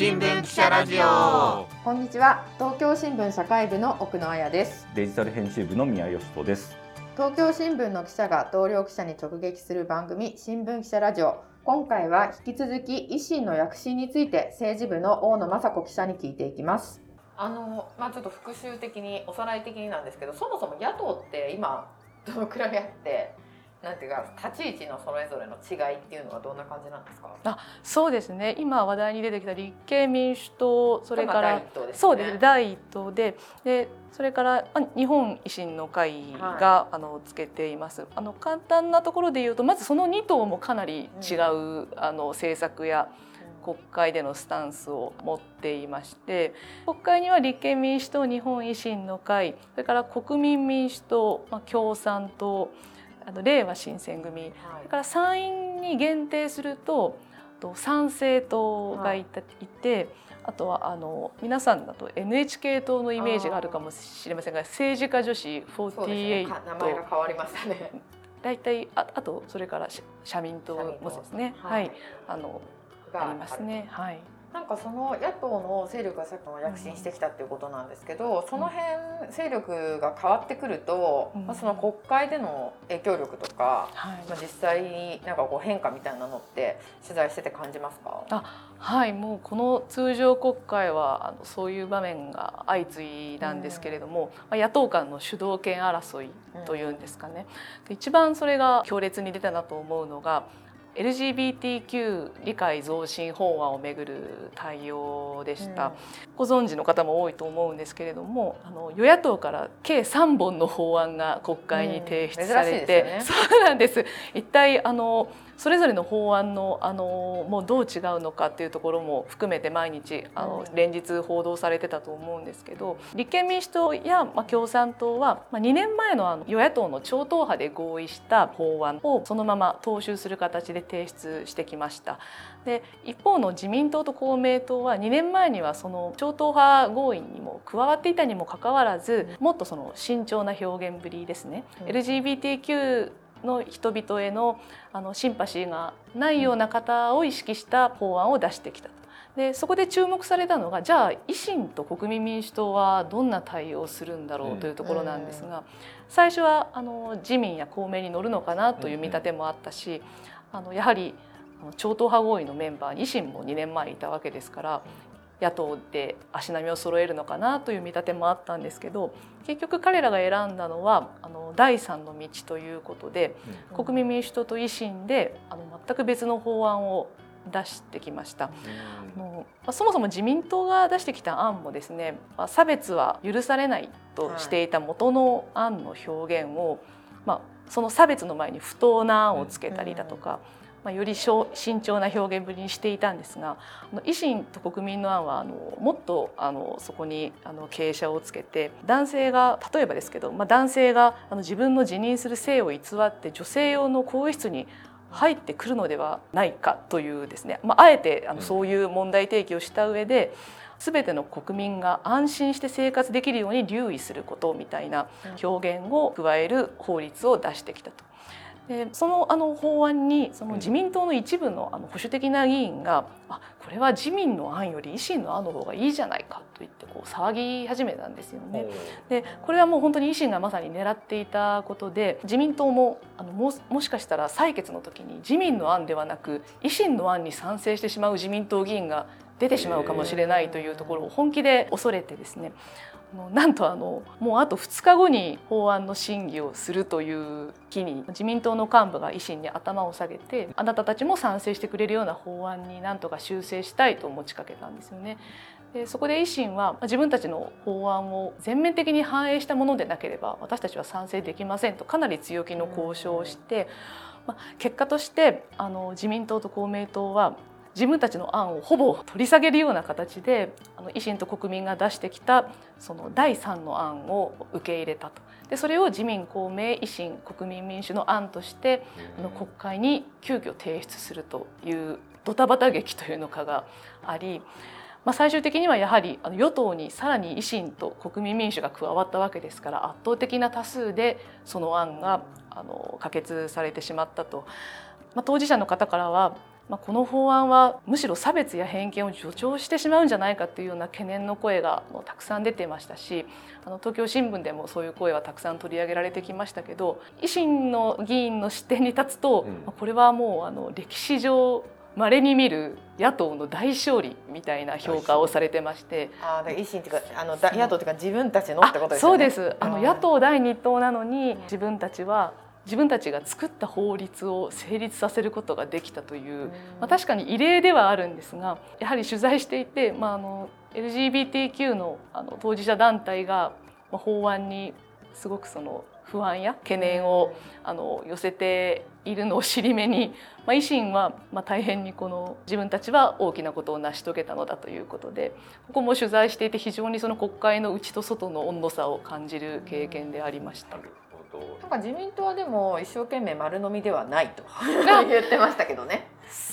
新聞記者ラジオ。こんにちは。東京新聞社会部の奥野彩です。デジタル編集部の宮義人です。東京新聞の記者が同僚記者に直撃する番組新聞記者ラジオ。今回は引き続き維新の躍進について政治部の大野雅子記者に聞いていきます。あのまあちょっと復習的におさらい的になんですけどそもそも野党って今どのくらいあってなんていうか立ち位置のそれぞれの違いっていうのはどんな感じなんですか？あ、そうですね。今話題に出てきた立憲民主党、それから、ね、そうですね。第一党で、で、それから日本維新の会が、はい、あのつけています。あの簡単なところで言うと、まずその2党もかなり違う、うん、あの政策や。国会でのスタンスを持っていまして国会には立憲民主党日本維新の会それから国民民主党、まあ、共産党あの令和新選組、はい、それから参院に限定すると参政党がいた、はい、いてあとはあの皆さんだと NHK 党のイメージがあるかもしれませんが政治家女子48、ね、名前が変わりましたね。大体ああとそれから社民党もですね、はい、はい、あのありますね。はい。なんかその野党の勢力がさっきも躍進してきたっていうことなんですけど、その辺勢力が変わってくると、まあ、その国会での影響力とか、まあ、実際になんかこう変化みたいなのって取材してて感じますか？あはい。もうこの通常国会はあのそういう場面が相次いだんですけれども、うん、野党間の主導権争いというんですかね、うん、一番それが強烈に出たなと思うのが LGBTQ 理解増進法案をめぐる対応でした、うん、ご存知の方も多いと思うんですけれどもあの与野党から計3本の法案が国会に提出されて、うん。ね、そうなんです。一体あのそれぞれの法案のあのもうどう違うのかっていうところも含めて毎日あの連日報道されてたと思うんですけど立憲民主党や、まあ、共産党は、まあ、2年前のあの与野党の超党派で合意した法案をそのまま踏襲する形で提出してきました。で一方の自民党と公明党は2年前にはその超党派合意にも加わっていたにもかかわらずもっとその慎重な表現ぶりですね、うん、LGBTQ の人々へのあのシンパシーがないような方を意識した法案を出してきたと。でそこで注目されたのがじゃあ維新と国民民主党はどんな対応をするんだろうというところなんですが、最初はあの自民や公明に乗るのかなという見立てもあったしあのやはり超党派合意のメンバーに維新も2年前いたわけですから野党で足並みを揃えるのかなという見立てもあったんですけど結局彼らが選んだのはあの第三の道ということで、うん、国民民主党と維新であの全く別の法案を出してきました、うん、あそもそも自民党が出してきた案もですね、まあ、差別は許されないとしていた元の案の表現を、まあ、その差別の前に不当な案をつけたりだとか。うんまあ、より慎重な表現ぶりにしていたんですが維新と国民の案はあのもっとあのそこにあの傾斜をつけて男性が例えばですけど、まあ、男性があの自分の自認する性を偽って女性用の更衣室に入ってくるのではないかというですね、まあ、あえてあのそういう問題提起をした上で全ての国民が安心して生活できるように留意することみたいな表現を加える法律を出してきたと。でそのあの法案にその自民党の一部のあの保守的な議員が、あこれは自民の案より維新の案の方がいいじゃないかと言ってこう騒ぎ始めたんですよね。でこれはもう本当に維新がまさに狙っていたことで自民党もあのももしかしたら採決の時に自民の案ではなく維新の案に賛成してしまう自民党議員が出てしまうかもしれないというところを本気で恐れてですねなんとあのもうあと2日後に法案の審議をするという日に自民党の幹部が維新に頭を下げてあなたたちも賛成してくれるような法案になんとか修正したいと持ちかけたんですよね。でそこで維新は自分たちの法案を全面的に反映したものでなければ私たちは賛成できませんとかなり強気の交渉をして、まあ、結果としてあの自民党と公明党は自分たちの案をほぼ取り下げるような形であの維新と国民が出してきたその第3の案を受け入れたとでそれを自民公明維新国民民主の案としてあの国会に急遽提出するというドタバタ劇というのかがあり、まあ、最終的にはやはりあの与党にさらに維新と国民民主が加わったわけですから圧倒的な多数でその案があの可決されてしまったと。まあ、当事者の方からはまあ、この法案はむしろ差別や偏見を助長してしまうんじゃないかというような懸念の声がたくさん出てましたしあの東京新聞でもそういう声はたくさん取り上げられてきましたけど維新の議員の視点に立つと、うん、これはもうあの歴史上稀に見る野党の大勝利みたいな評価をされてまして、ああ、維新っていうかあの野党っていうか自分たちのってことですね。そうです。あの野党第二党なのに自分たちは自分たちが作った法律を成立させることができたという、まあ、確かに異例ではあるんですがやはり取材していて、まあ、あの LGBTQ のあの当事者団体が法案にすごくその不安や懸念をあの寄せているのを尻目に、まあ、維新はまあ大変にこの自分たちは大きなことを成し遂げたのだということでここも取材していて非常にその国会の内と外の温度差を感じる経験でありました。なんか自民党はでも一生懸命丸飲みではないと。言ってましたけどね。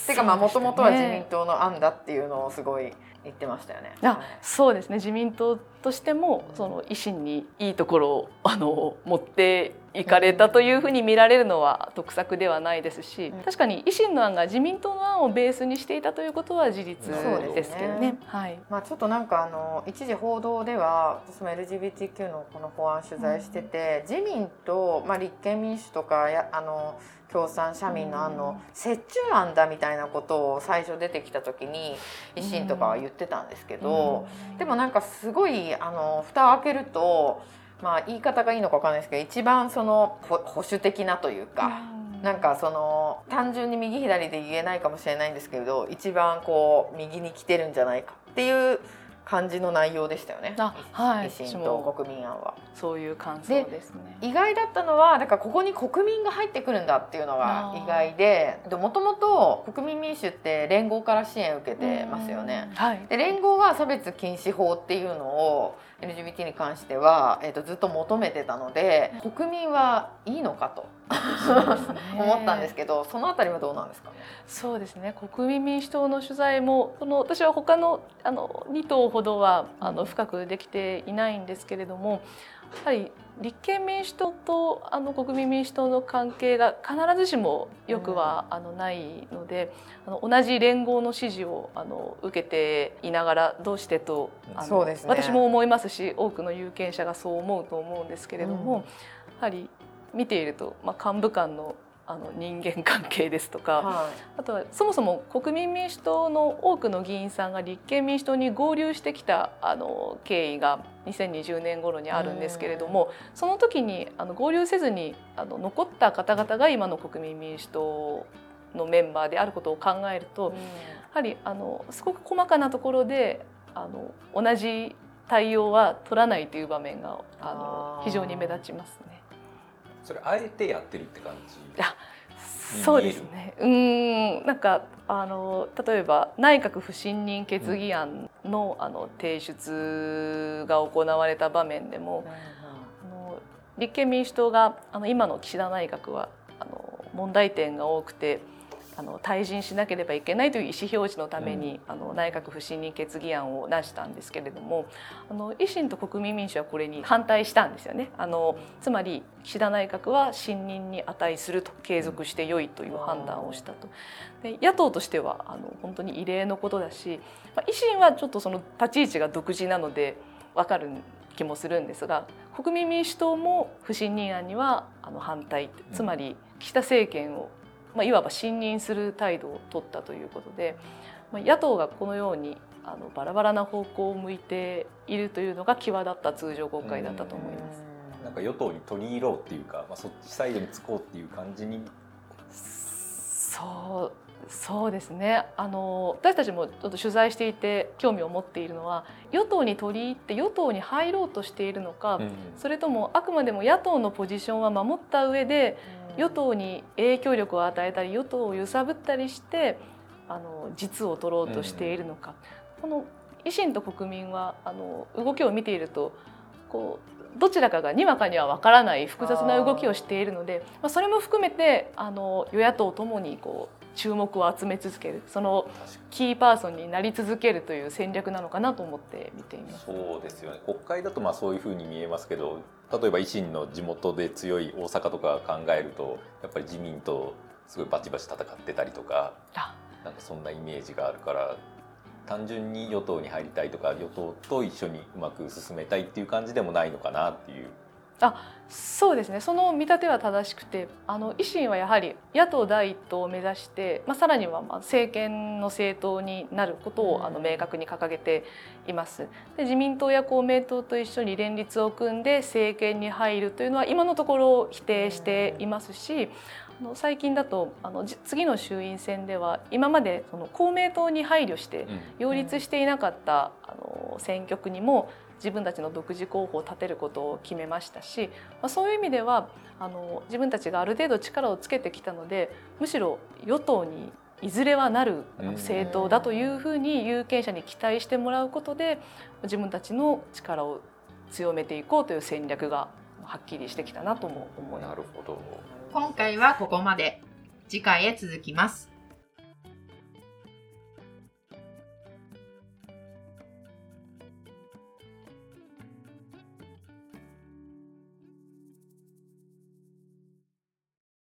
てかまあもともとは自民党の案だっていうのをすごい言ってましたよね。あそうですね。自民党としてもその維新にいいところをあの持っていかれたというふうに見られるのは得策ではないですし確かに維新の案が自民党の案をベースにしていたということは事実ですけどね。ねはい、まあ、ちょっとなんかあの一時報道では私も LGBTQ のこの法案取材してて、うん、自民と、まあ、立憲民主とかやあの共産社民の案の折衷案だみたいなことを最初出てきた時に維新とかは言ってたんですけど、でもなんかすごいあの蓋を開けると。まあ言い方がいいのか分かんないですけど一番その保守的なというか、うなんかその単純に右左で言えないかもしれないんですけど一番こう右に来てるんじゃないかっていう感じの内容でしたよね。はい、維新と国民案は。そういう感想ですね。意外だったのはだからここに国民が入ってくるんだっていうのが意外で、もともと国民民主って連合から支援を受けてますよね。はい、で連合は差別禁止法っていうのを LGBT に関しては、えーと、ずっと求めてたので国民はいいのかと思ったんですけどそのあたりはどうなんですか？ねそうですね。国民民主党の取材もこの私は他のあの2党ほどはあの深くできていないんですけれどもやはり立憲民主党とあの国民民主党の関係が必ずしもよくはあのないので、あの同じ連合の支持をあの受けていながらどうしてとあの、ね、私も思いますし多くの有権者がそう思うと思うんですけれども、うん、やはり見ていると、まあ、幹部間のあの人間関係ですとか、はい、あとはそもそも国民民主党の多くの議員さんが立憲民主党に合流してきたあの経緯が2020年頃にあるんですけれどもその時にあの合流せずにあの残った方々が今の国民民主党のメンバーであることを考えると、やはりあのすごく細かなところであの同じ対応は取らないという場面があの非常に目立ちますね。それあえてやってるって感じ。あそうですね。うん。なんかあの例えば内閣不信任決議案の,、あの提出が行われた場面でも、あの立憲民主党があの今の岸田内閣はあの問題点が多くてあの退陣しなければいけないという意思表示のために、うん、あの内閣不信任決議案を出したんですけれどもあの維新と国民民主はこれに反対したんですよね。あのつまり岸田内閣は信任に値すると継続して良いという判断をしたと。で野党としてはあの本当に異例のことだし、まあ、維新はちょっとその立ち位置が独自なので分かる気もするんですが国民民主党も不信任案にはあの反対つまり岸田政権をまあ、いわば信任する態度を取ったということで、まあ、野党がこのようにあのバラバラな方向を向いているというのが際立った通常国会だったと思います。なんか与党に取り入ろうっていうか、まあ、そっちサイドにつこうっていう感じにそうそうですね。あの私たちもちょっと取材していて興味を持っているのは与党に取り入って与党に入ろうとしているのか、うん、それともあくまでも野党のポジションは守った上で、与党に影響力を与えたり与党を揺さぶったりしてあの実を取ろうとしているのか、うん、この維新と国民はあの動きを見ているとこうどちらかがにわかには分からない複雑な動きをしているのでまあ、それも含めてあの与野党ともにこう注目を集め続けるそのキーパーソンになり続けるという戦略なのかなと思って見ています。そうですよね。国会だとまあそういうふうに見えますけど例えば維新の地元で強い大阪とか考えるとやっぱり自民とすごいバチバチ戦ってたりとかなんかそんなイメージがあるから単純に与党に入りたいとか与党と一緒にうまく進めたいっていう感じでもないのかなっていう。あそうですね。その見立ては正しくてあの維新はやはり野党第一党を目指して、まあ、さらにはまあ政権の政党になることをあの明確に掲げています。で自民党や公明党と一緒に連立を組んで政権に入るというのは今のところ否定していますしあの最近だとあの次の衆院選では今までその公明党に配慮して擁立していなかったあの選挙区にも自分たちの独自候補を立てることを決めましたし、まあ、そういう意味ではあの自分たちがある程度力をつけてきたのでむしろ与党にいずれはなる政党だというふうに有権者に期待してもらうことで自分たちの力を強めていこうという戦略がはっきりしてきたなとも思います。なるほど。今回はここまで。次回へ続きます